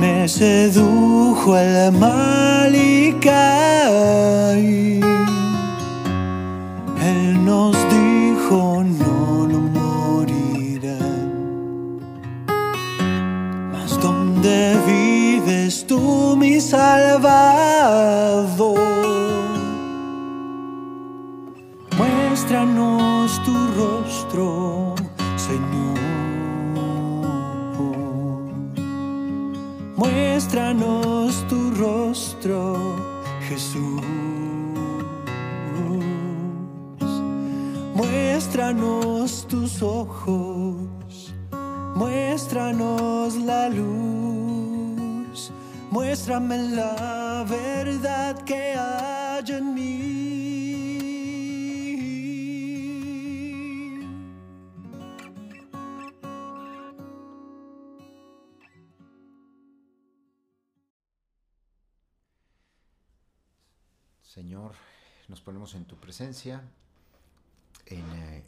Me sedujo el mal y caí. Él nos dijo no, no morirán. Mas ¿dónde vives tú, mi Salvador? Muéstranos tus ojos, muéstranos la luz, muéstrame la verdad que hay en mí. Señor, nos ponemos en tu presencia. Eh,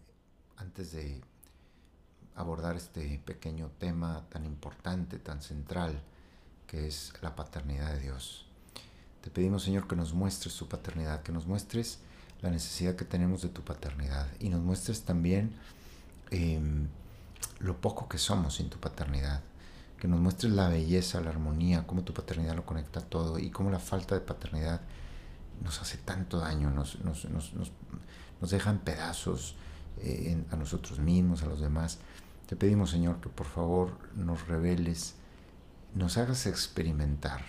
antes de abordar este pequeño tema tan importante, tan central, que es la paternidad de Dios. Te pedimos, Señor, que nos muestres tu paternidad, que nos muestres la necesidad que tenemos de tu paternidad y nos muestres también eh, lo poco que somos sin tu paternidad, que nos muestres la belleza, la armonía, cómo tu paternidad lo conecta a todo y cómo la falta de paternidad nos hace tanto daño, nos deja en pedazos eh, a nosotros mismos, a los demás. Te pedimos, Señor, que por favor nos reveles, nos hagas experimentar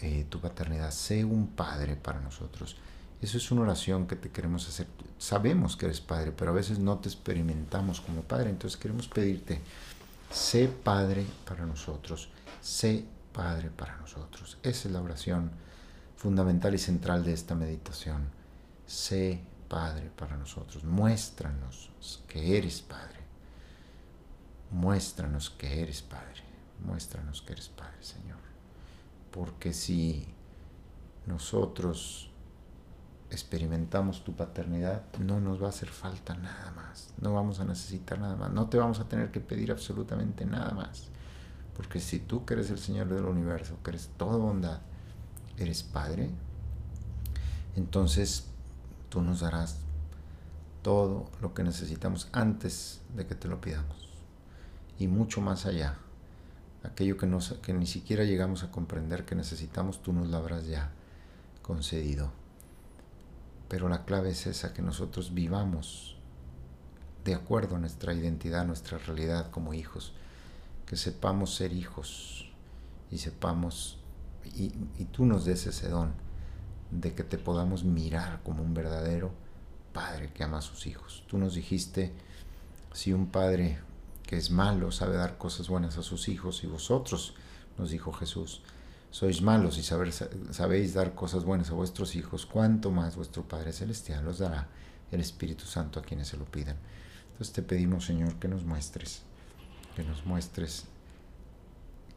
eh, tu paternidad. Sé un padre para nosotros. Eso es una oración que te queremos hacer. Sabemos que eres padre, pero a veces no te experimentamos como padre. Entonces queremos pedirte, sé padre para nosotros. Sé padre para nosotros. Esa es la oración fundamental y central de esta meditación. Sé Padre para nosotros. Muéstranos que eres Padre. Muéstranos que eres Padre. Muéstranos que eres Padre, Señor. Porque si nosotros experimentamos tu paternidad, no nos va a hacer falta nada más. No vamos a necesitar nada más. No te vamos a tener que pedir absolutamente nada más. Porque si tú que eres el Señor del universo, que eres toda bondad, eres Padre, entonces tú nos darás todo lo que necesitamos antes de que te lo pidamos. Y mucho más allá. Aquello que, que ni siquiera llegamos a comprender que necesitamos, tú nos lo habrás ya concedido. Pero la clave es esa, que nosotros vivamos de acuerdo a nuestra identidad, nuestra realidad como hijos. Que sepamos ser hijos y sepamos, y tú nos des ese don de que te podamos mirar como un verdadero padre que ama a sus hijos. Tú nos dijiste, si un padre que es malo sabe dar cosas buenas a sus hijos, y vosotros, nos dijo Jesús, sois malos y saber, sabéis dar cosas buenas a vuestros hijos, cuánto más vuestro Padre Celestial os dará el Espíritu Santo a quienes se lo pidan. Entonces te pedimos, Señor, que nos muestres, que nos muestres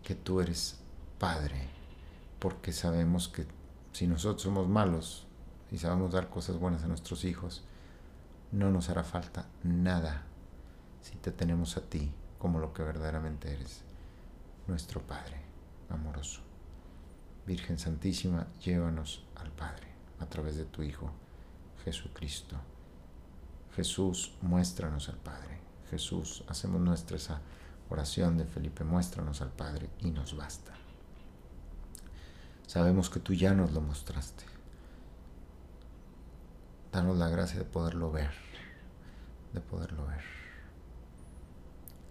que tú eres Padre, porque sabemos que si nosotros somos malos y sabemos dar cosas buenas a nuestros hijos, no nos hará falta nada si te tenemos a ti como lo que verdaderamente eres, nuestro Padre amoroso. Virgen Santísima, llévanos al Padre a través de tu Hijo, Jesucristo. Jesús, muéstranos al Padre. Jesús, hacemos nuestra esa oración de Felipe, muéstranos al Padre y nos basta. Sabemos que tú ya nos lo mostraste. Danos la gracia de poderlo ver, de poderlo ver.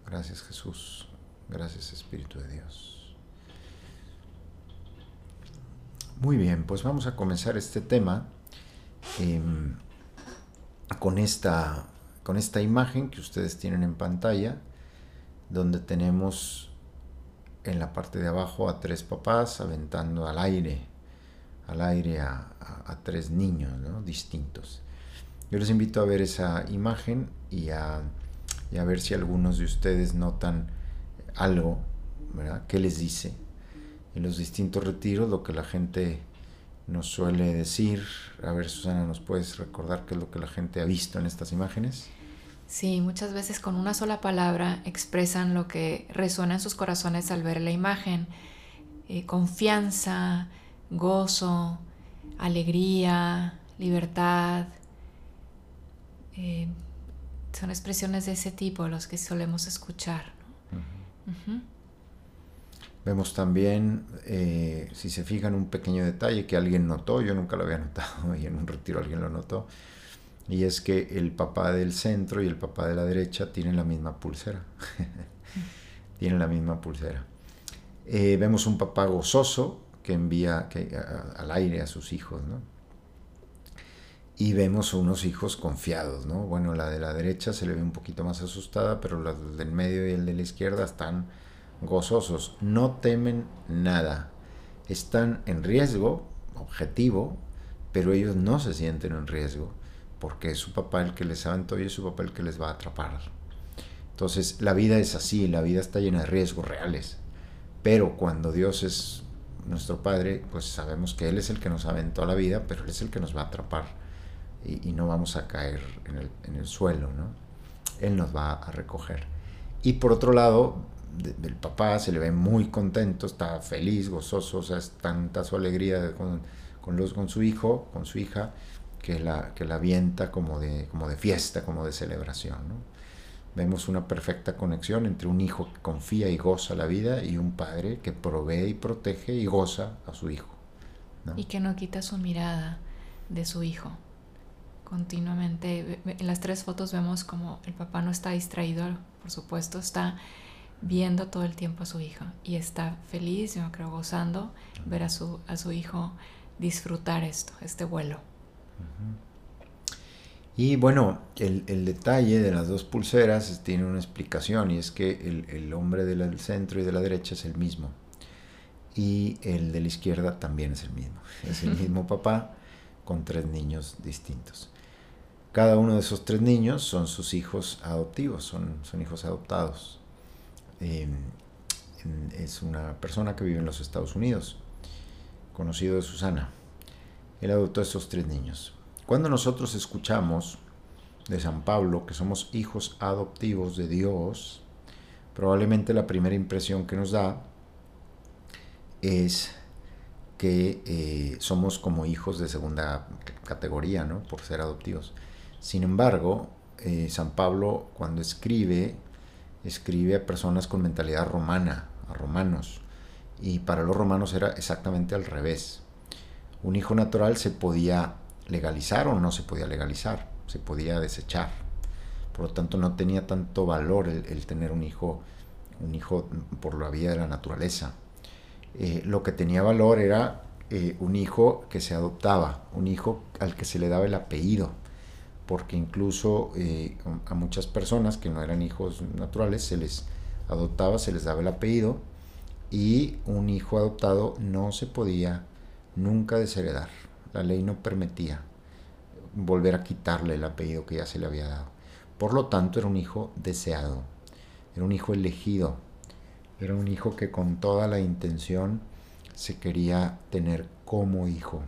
Gracias Jesús, gracias Espíritu de Dios. Muy bien, pues vamos a comenzar este tema eh, con, esta, con esta imagen que ustedes tienen en pantalla, donde tenemos en la parte de abajo a tres papás aventando al aire, al aire a, tres niños ¿no? distintos. Yo les invito a ver esa imagen y a, a ver si algunos de ustedes notan algo, ¿verdad? ¿Qué les dice? En los distintos retiros lo que la gente nos suele decir. A ver, Susana, ¿nos puedes recordar qué es lo que la gente ha visto en estas imágenes? Sí, muchas veces con una sola palabra expresan lo que resuena en sus corazones al ver la imagen. Eh, confianza, gozo, alegría, libertad. Eh, son expresiones de ese tipo los que solemos escuchar. Vemos también, eh, si se fijan, un pequeño detalle que alguien notó, yo nunca lo había notado y en un retiro alguien lo notó, y es que el papá del centro y el papá de la derecha tienen la misma pulsera. tienen la misma pulsera. Eh, vemos un papá gozoso que envía al aire a sus hijos, ¿no? Y vemos unos hijos confiados, ¿no? Bueno, la de la derecha se le ve un poquito más asustada, pero la del medio y el de la izquierda están gozosos, no temen nada. Están en riesgo, objetivo, pero ellos no se sienten en riesgo, porque es su papá el que les aventó y es su papá el que les va a atrapar. Entonces, la vida es así, la vida está llena de riesgos reales. Pero cuando Dios es nuestro Padre, pues sabemos que Él es el que nos aventó a la vida, pero Él es el que nos va a atrapar y, no vamos a caer en el, suelo, ¿no? Él nos va a recoger. Y por otro lado, del papá se le ve muy contento, está feliz, gozoso, o sea, es tanta su alegría con, con, los, con su hijo, con su hija, que la, que la avienta como de, como de fiesta, como de celebración. ¿no? Vemos una perfecta conexión entre un hijo que confía y goza la vida y un padre que provee y protege y goza a su hijo. Y que no quita su mirada de su hijo. Continuamente, en las tres fotos vemos como el papá no está distraído, por supuesto, está viendo todo el tiempo a su hijo y está feliz, yo creo, gozando ver a su, a su hijo disfrutar esto, este vuelo. Y bueno, el, detalle de las dos pulseras tiene una explicación y es que el, hombre del centro y de la derecha es el mismo y el de la izquierda también es el mismo. Es el mismo papá con tres niños distintos. Cada uno de esos tres niños son sus hijos adoptivos, son, son hijos adoptados. Em, es una persona que vive en los Estados Unidos, conocido de Susana. Él adoptó a esos tres niños. Cuando nosotros escuchamos de San Pablo que somos hijos adoptivos de Dios, probablemente la primera impresión que nos da es que eh, somos como hijos de segunda categoría, ¿no? Por ser adoptivos. Sin embargo, eh, San Pablo cuando escribe escribe a personas con mentalidad romana, a romanos, y para los romanos era exactamente al revés. Un hijo natural se podía legalizar o no se podía legalizar, se podía desechar. Por lo tanto, no tenía tanto valor el, tener un hijo, un hijo por la vía de la naturaleza. Eh, lo que tenía valor era eh, un hijo que se adoptaba, un hijo al que se le daba el apellido porque incluso eh, a muchas personas que no eran hijos naturales se les adoptaba, se les daba el apellido y un hijo adoptado no se podía nunca desheredar. La ley no permitía volver a quitarle el apellido que ya se le había dado. Por lo tanto, era un hijo deseado, era un hijo elegido, era un hijo que con toda la intención se quería tener como hijo.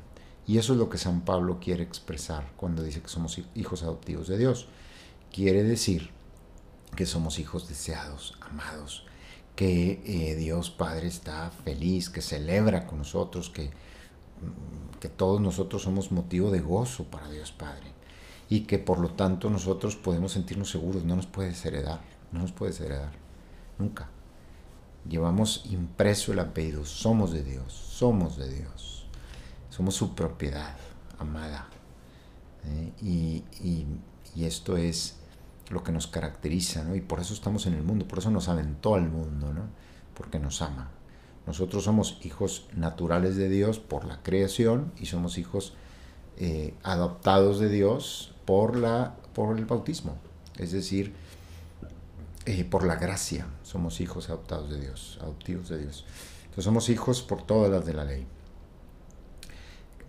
Y eso es lo que San Pablo quiere expresar cuando dice que somos hijos adoptivos de Dios. Quiere decir que somos hijos deseados, amados, que eh, Dios Padre está feliz, que celebra con nosotros, que, que todos nosotros somos motivo de gozo para Dios Padre y que por lo tanto nosotros podemos sentirnos seguros, no nos puede desheredar, no nos puede desheredar, nunca. Llevamos impreso el apellido, somos de Dios, somos de Dios. Somos su propiedad amada. ¿eh? Y, esto es lo que nos caracteriza, ¿no? Y por eso estamos en el mundo, por eso nos aventó al mundo, ¿no? Porque nos ama. Nosotros somos hijos naturales de Dios por la creación y somos hijos eh, adoptados de Dios por, la, por el bautismo. Es decir, eh, por la gracia somos hijos adoptados de Dios, adoptivos de Dios. Entonces somos hijos por todas las de la ley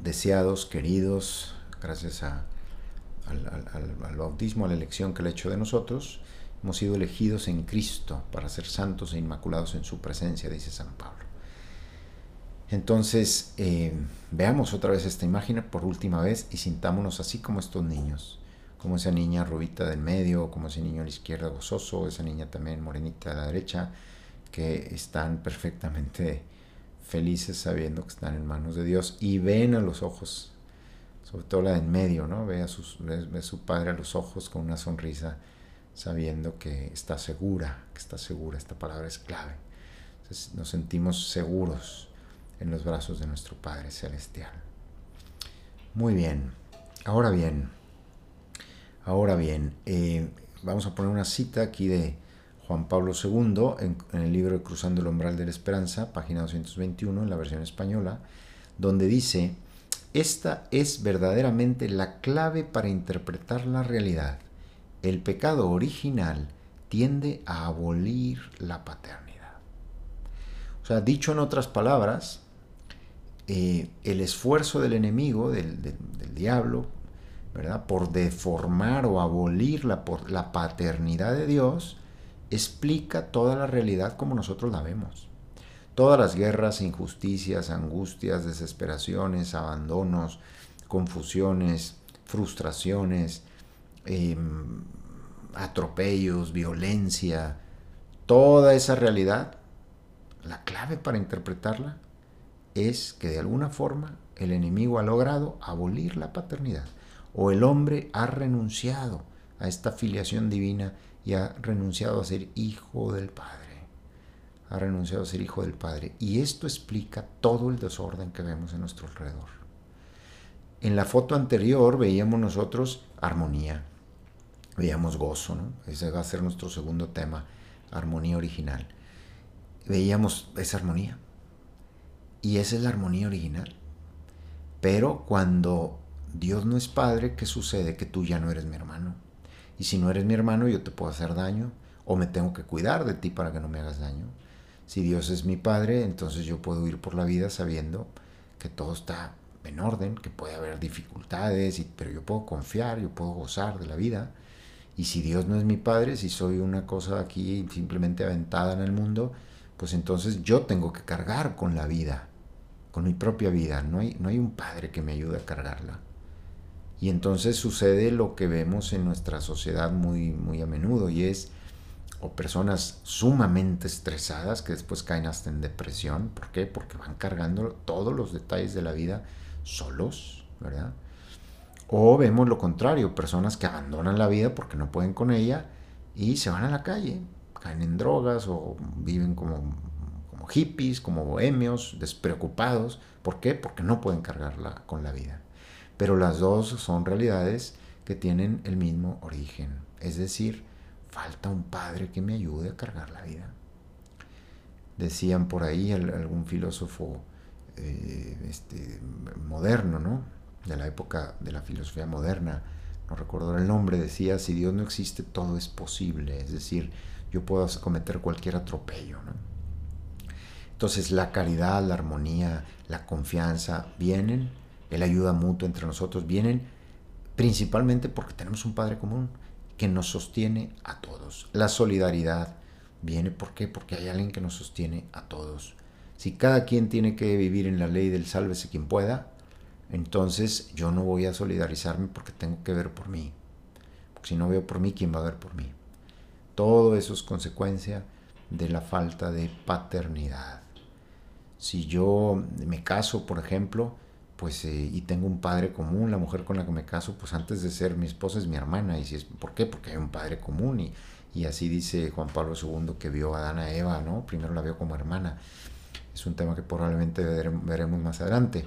deseados, queridos, gracias al, bautismo, a la elección que le ha hecho de nosotros, hemos sido elegidos en Cristo para ser santos e inmaculados en su presencia, dice San Pablo. Entonces, eh, veamos otra vez esta imagen por última vez y sintámonos así como estos niños, como esa niña rubita del medio, como ese niño a la izquierda gozoso, esa niña también morenita a la derecha, que están perfectamente felices sabiendo que están en manos de Dios y ven a los ojos, sobre todo la de en medio, ¿no? Ve a su padre a los ojos con una sonrisa sabiendo que está segura, que está segura, esta palabra es clave. Nos sentimos seguros en los brazos de nuestro Padre Celestial. Muy bien, ahora bien, ahora bien, eh, vamos a poner una cita aquí de Juan Pablo II en, en, el libro Cruzando el umbral de la esperanza, página 221 en la versión española, donde dice, esta es verdaderamente la clave para interpretar la realidad el pecado original tiende a abolir la paternidad. O sea, dicho en otras palabras, eh, el esfuerzo del enemigo, del, diablo, ¿verdad? por deformar o abolir la, la paternidad de Dios, explica toda la realidad como nosotros la vemos. Todas las guerras, injusticias, angustias, desesperaciones, abandonos, confusiones, frustraciones, Em, atropellos, violencia, toda esa realidad, la clave para interpretarla es que de alguna forma el enemigo ha logrado abolir la paternidad o el hombre ha renunciado a esta filiación divina y ha renunciado a ser hijo del Padre. Ha renunciado a ser hijo del Padre. Y esto explica todo el desorden que vemos en nuestro alrededor. En la foto anterior veíamos nosotros armonía, veíamos gozo. Ese va a ser nuestro segundo tema, armonía original. Veíamos esa armonía. Y esa es la armonía original. Pero cuando Dios no es padre, ¿qué sucede? Que tú ya no eres mi hermano. Y si no eres mi hermano, yo te puedo hacer daño o me tengo que cuidar de ti para que no me hagas daño. Si Dios es mi padre, entonces yo puedo ir por la vida sabiendo que todo está en orden, que puede haber dificultades, pero yo puedo confiar, yo puedo gozar de la vida y si Dios no es mi padre, si soy una cosa aquí simplemente aventada en el mundo, pues entonces yo tengo que cargar con la vida, con mi propia vida. No hay, no hay un padre que me ayude a cargarla. Y entonces sucede lo que vemos en nuestra sociedad muy, muy a menudo y es o personas sumamente estresadas que después caen hasta en depresión. ¿Por qué? Porque van cargando todos los detalles de la vida solos, ¿verdad? O vemos lo contrario, personas que abandonan la vida porque no pueden con ella y se van a la calle, caen en drogas o viven como, como hippies, como bohemios, despreocupados. ¿Por qué? Porque no pueden cargarla con la vida. Pero las dos son realidades que tienen el mismo origen. Es decir, falta un padre que me ayude a cargar la vida. Decían por ahí algún filósofo eh, este, moderno, ¿no? De la época de la filosofía moderna, no recuerdo el nombre, decía, si Dios no existe, todo es posible, es decir, yo puedo cometer cualquier atropello. Entonces la caridad, la armonía, la confianza vienen, el ayuda mutua entre nosotros vienen principalmente porque tenemos un Padre común que nos sostiene a todos. La solidaridad viene, ¿por qué? Porque hay alguien que nos sostiene a todos. Si cada quien tiene que vivir en la ley del sálvese quien pueda, entonces yo no voy a solidarizarme porque tengo que ver por mí. Porque si no veo por mí, ¿quién va a ver por mí? Todo eso es consecuencia de la falta de paternidad. Si yo me caso, por ejemplo, pues eh, y tengo un padre común, la mujer con la que me caso, pues antes de ser mi esposa es mi hermana. ¿Y si es, por qué? Porque hay un padre común. Y, y así dice Juan Pablo II que vio a Adán a Eva, ¿no? Primero la vio como hermana. Es un tema que probablemente veremos más adelante.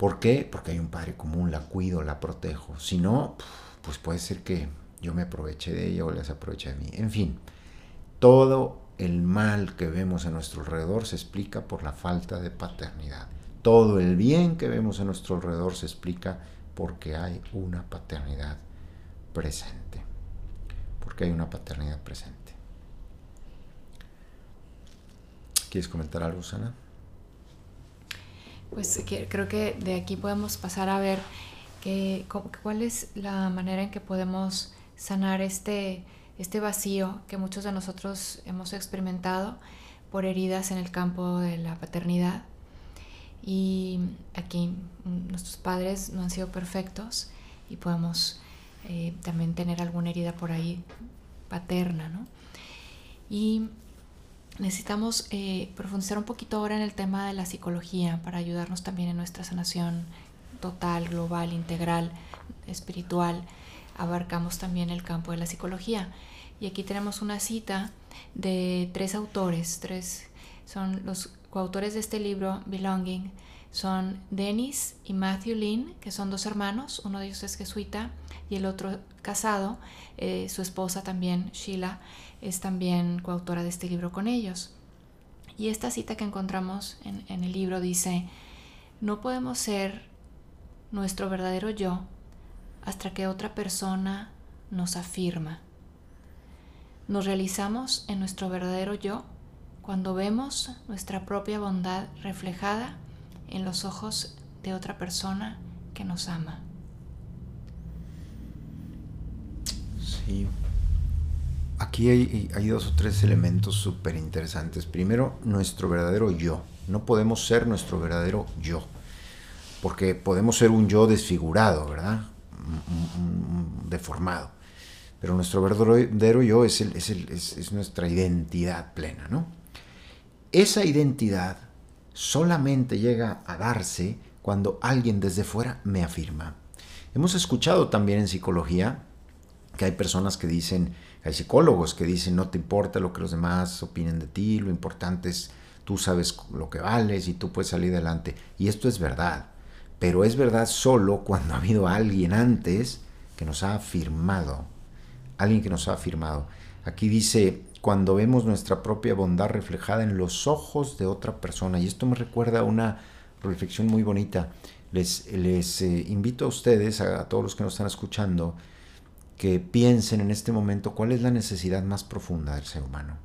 ¿Por qué? Porque hay un padre común, la cuido, la protejo. Si no, pues puede ser que yo me aproveche de ella o les aproveche de mí. En fin, todo el mal que vemos a nuestro alrededor se explica por la falta de paternidad. Todo el bien que vemos a nuestro alrededor se explica porque hay una paternidad presente. Porque hay una paternidad presente. ¿Quieres comentar algo, Sana? Pues creo que de aquí podemos pasar a ver que, cuál es la manera en que podemos sanar este, este vacío que muchos de nosotros hemos experimentado por heridas en el campo de la paternidad. Y aquí nuestros padres no han sido perfectos y podemos eh, también tener alguna herida por ahí paterna, ¿no? Y necesitamos eh, profundizar un poquito ahora en el tema de la psicología para ayudarnos también en nuestra sanación total, global, integral, espiritual. Abarcamos también el campo de la psicología. Y aquí tenemos una cita de tres autores, tres son los coautores de este libro, Belonging, son Dennis y Matthew Lynn, que son dos hermanos, uno de ellos es jesuita y el otro casado, eh, su esposa también, Sheila, es también coautora de este libro con ellos. Y esta cita que encontramos en, el libro dice, no podemos ser nuestro verdadero yo hasta que otra persona nos afirma. Nos realizamos en nuestro verdadero yo cuando vemos nuestra propia bondad reflejada en los ojos de otra persona que nos ama. Sí. Aquí hay, dos o tres elementos súper interesantes. Primero, nuestro verdadero yo. No podemos ser nuestro verdadero yo. Porque podemos ser un yo desfigurado, ¿verdad? Deformado. Pero nuestro verdadero yo es, es nuestra identidad plena, ¿no? Esa identidad solamente llega a darse cuando alguien desde fuera me afirma. Hemos escuchado también en psicología que hay personas que dicen, hay psicólogos que dicen, no te importa lo que los demás opinen de ti, lo importante es tú sabes lo que vales y tú puedes salir adelante. Y esto es verdad, pero es verdad solo cuando ha habido alguien antes que nos ha afirmado, alguien que nos ha afirmado. Aquí dice, cuando vemos nuestra propia bondad reflejada en los ojos de otra persona. Y esto me recuerda a una reflexión muy bonita. Les, les eh, invito a ustedes, a, a, todos los que nos están escuchando, que piensen en este momento cuál es la necesidad más profunda del ser humano.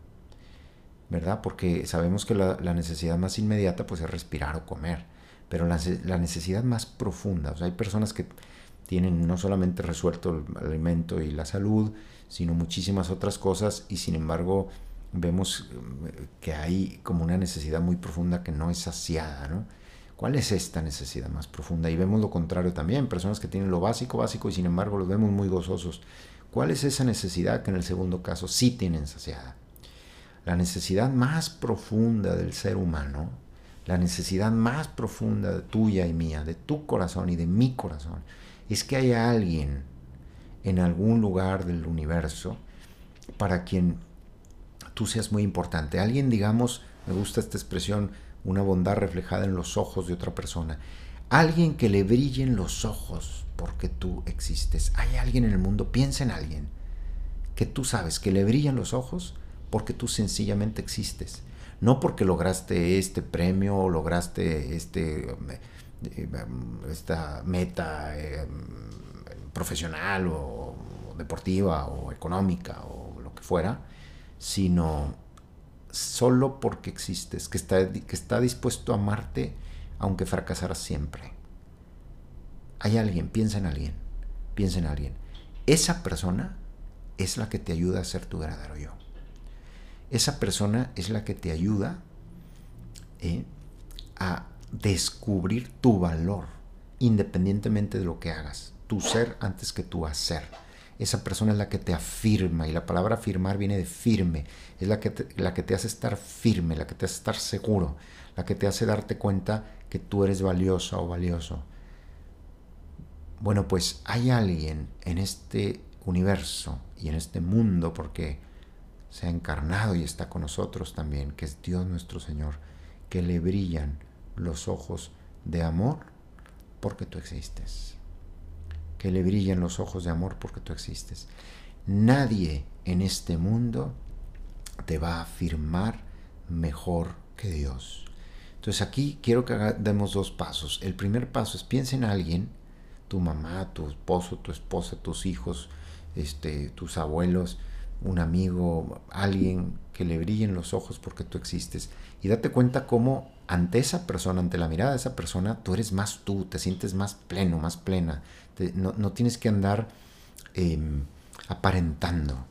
¿Verdad? Porque sabemos que la, necesidad más inmediata pues, es respirar o comer. Pero la, necesidad más profunda, hay personas que tienen no solamente resuelto el alimento y la salud, sino muchísimas otras cosas y sin embargo vemos eh, que hay como una necesidad muy profunda que no es saciada, ¿no? ¿Cuál es esta necesidad más profunda? Y vemos lo contrario también, personas que tienen lo básico, básico y sin embargo los vemos muy gozosos. ¿Cuál es esa necesidad que en el segundo caso sí tienen saciada? La necesidad más profunda del ser humano, la necesidad más profunda de tuya y mía, de tu corazón y de mi corazón, es que haya alguien en algún lugar del universo para quien tú seas muy importante. Alguien, digamos, me gusta esta expresión, una bondad reflejada en los ojos de otra persona. Alguien que le brillen los ojos porque tú existes. Hay alguien en el mundo, piensa en alguien que tú sabes que le brillan los ojos porque tú sencillamente existes. No porque lograste este premio o lograste este, eh, esta meta. Eh, profesional o, deportiva o económica o lo que fuera, sino solo porque existes, que está, que está dispuesto a amarte aunque fracasaras siempre. Hay alguien, piensa en alguien, piensa en alguien. Esa persona es la que te ayuda a ser tu verdadero yo. Esa persona es la que te ayuda eh, a descubrir tu valor, independientemente de lo que hagas tu ser antes que tu hacer. Esa persona es la que te afirma y la palabra afirmar viene de firme. Es la que, te, la que te hace estar firme, la que te hace estar seguro, la que te hace darte cuenta que tú eres valiosa o valioso. Bueno, pues hay alguien en este universo y en este mundo porque se ha encarnado y está con nosotros también, que es Dios nuestro Señor, que le brillan los ojos de amor porque tú existes que le brillen los ojos de amor porque tú existes. Nadie en este mundo te va a afirmar mejor que Dios. Entonces aquí quiero que demos dos pasos. El primer paso es piensa en alguien, tu mamá, tu esposo, tu esposa, tus hijos, este, tus abuelos, un amigo, alguien que le brillen los ojos porque tú existes. Y date cuenta cómo ante esa persona, ante la mirada de esa persona, tú eres más tú, te sientes más pleno, más plena, no, tienes que andar em, aparentando.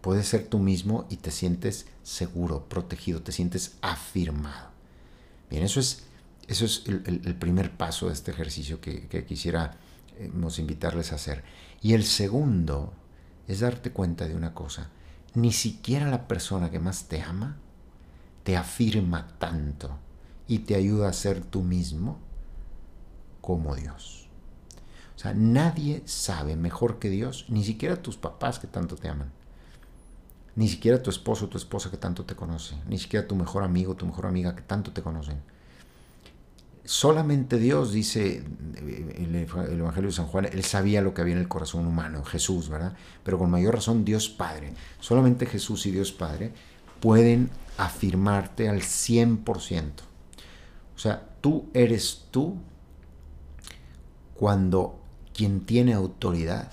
Puedes ser tú mismo y te sientes seguro, protegido, te sientes afirmado. Bien, eso es Eso es el, primer paso de este ejercicio que, que quisiera eh, invitarles a hacer. Y el segundo es darte cuenta de una cosa. Ni siquiera la persona que más te ama te afirma tanto y te ayuda a ser tú mismo como Dios. O sea, nadie sabe mejor que Dios, ni siquiera tus papás que tanto te aman, ni siquiera tu esposo o tu esposa que tanto te conoce, ni siquiera tu mejor amigo o tu mejor amiga que tanto te conocen. Solamente Dios, dice el Evangelio de San Juan, Él sabía lo que había en el corazón humano, Jesús, ¿verdad? Pero con mayor razón Dios Padre. Solamente Jesús y Dios Padre pueden afirmarte al 100%. Sea, tú eres tú cuando quien tiene autoridad,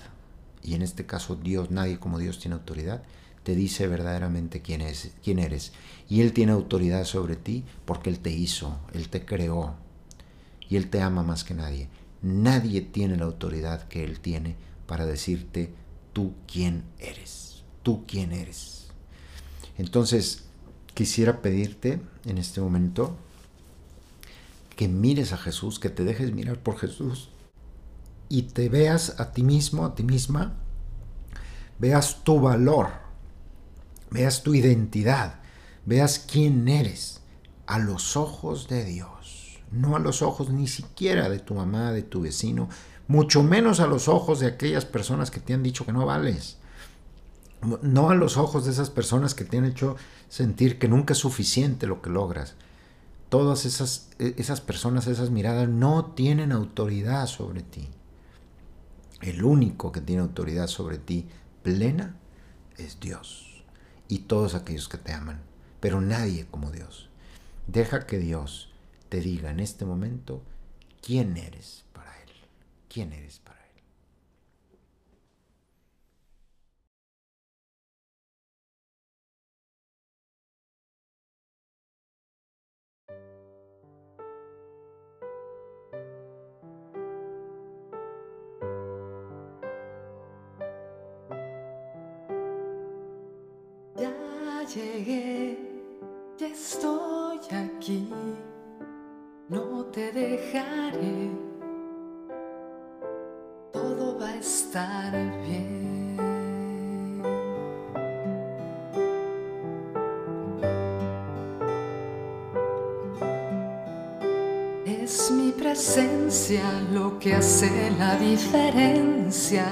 y en este caso Dios, nadie como Dios tiene autoridad, te dice verdaderamente quién, es, quién eres. Y Él tiene autoridad sobre ti porque Él te hizo, Él te creó y Él te ama más que nadie. Nadie tiene la autoridad que Él tiene para decirte tú quién eres, tú quién eres. Entonces, quisiera pedirte en este momento que mires a Jesús, que te dejes mirar por Jesús y te veas a ti mismo, a ti misma, veas tu valor, veas tu identidad, veas quién eres a los ojos de Dios, no a los ojos ni siquiera de tu mamá, de tu vecino, mucho menos a los ojos de aquellas personas que te han dicho que no vales, no a los ojos de esas personas que te han hecho sentir que nunca es suficiente lo que logras. Todas esas, e, esas personas, esas miradas no tienen autoridad sobre ti. El único que tiene autoridad sobre ti plena es Dios y todos aquellos que te aman, pero nadie como Dios. Deja que Dios te diga en este momento quién eres para Él, quién eres para llegué, ya estoy aquí, no te dejaré, todo va a estar bien. Es mi presencia lo que hace la diferencia.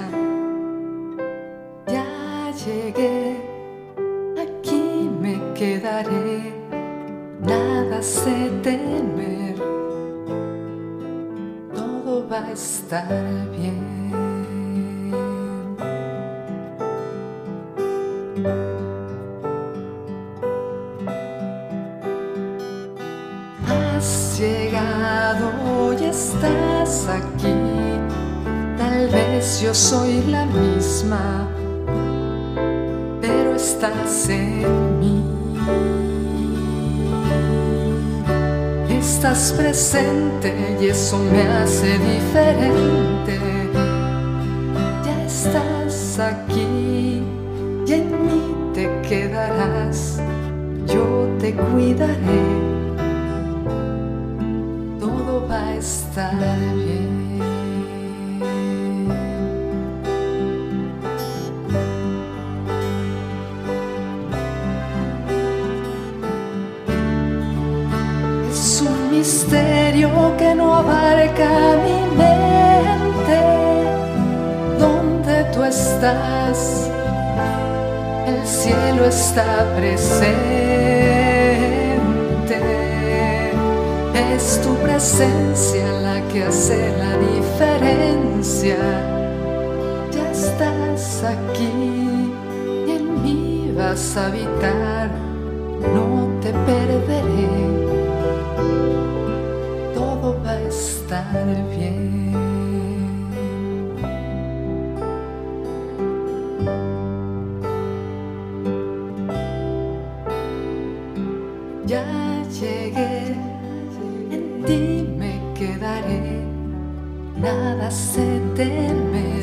Va a estar bien. Presente y eso me hace diferente. Ya estás aquí y en mí te quedarás. Yo te cuidaré. El cielo está presente. Es tu presencia la que hace la diferencia. Ya estás aquí y en mí vas a habitar. No te perderé estar bien. Ya llegué, en ti me quedaré, nada se teme,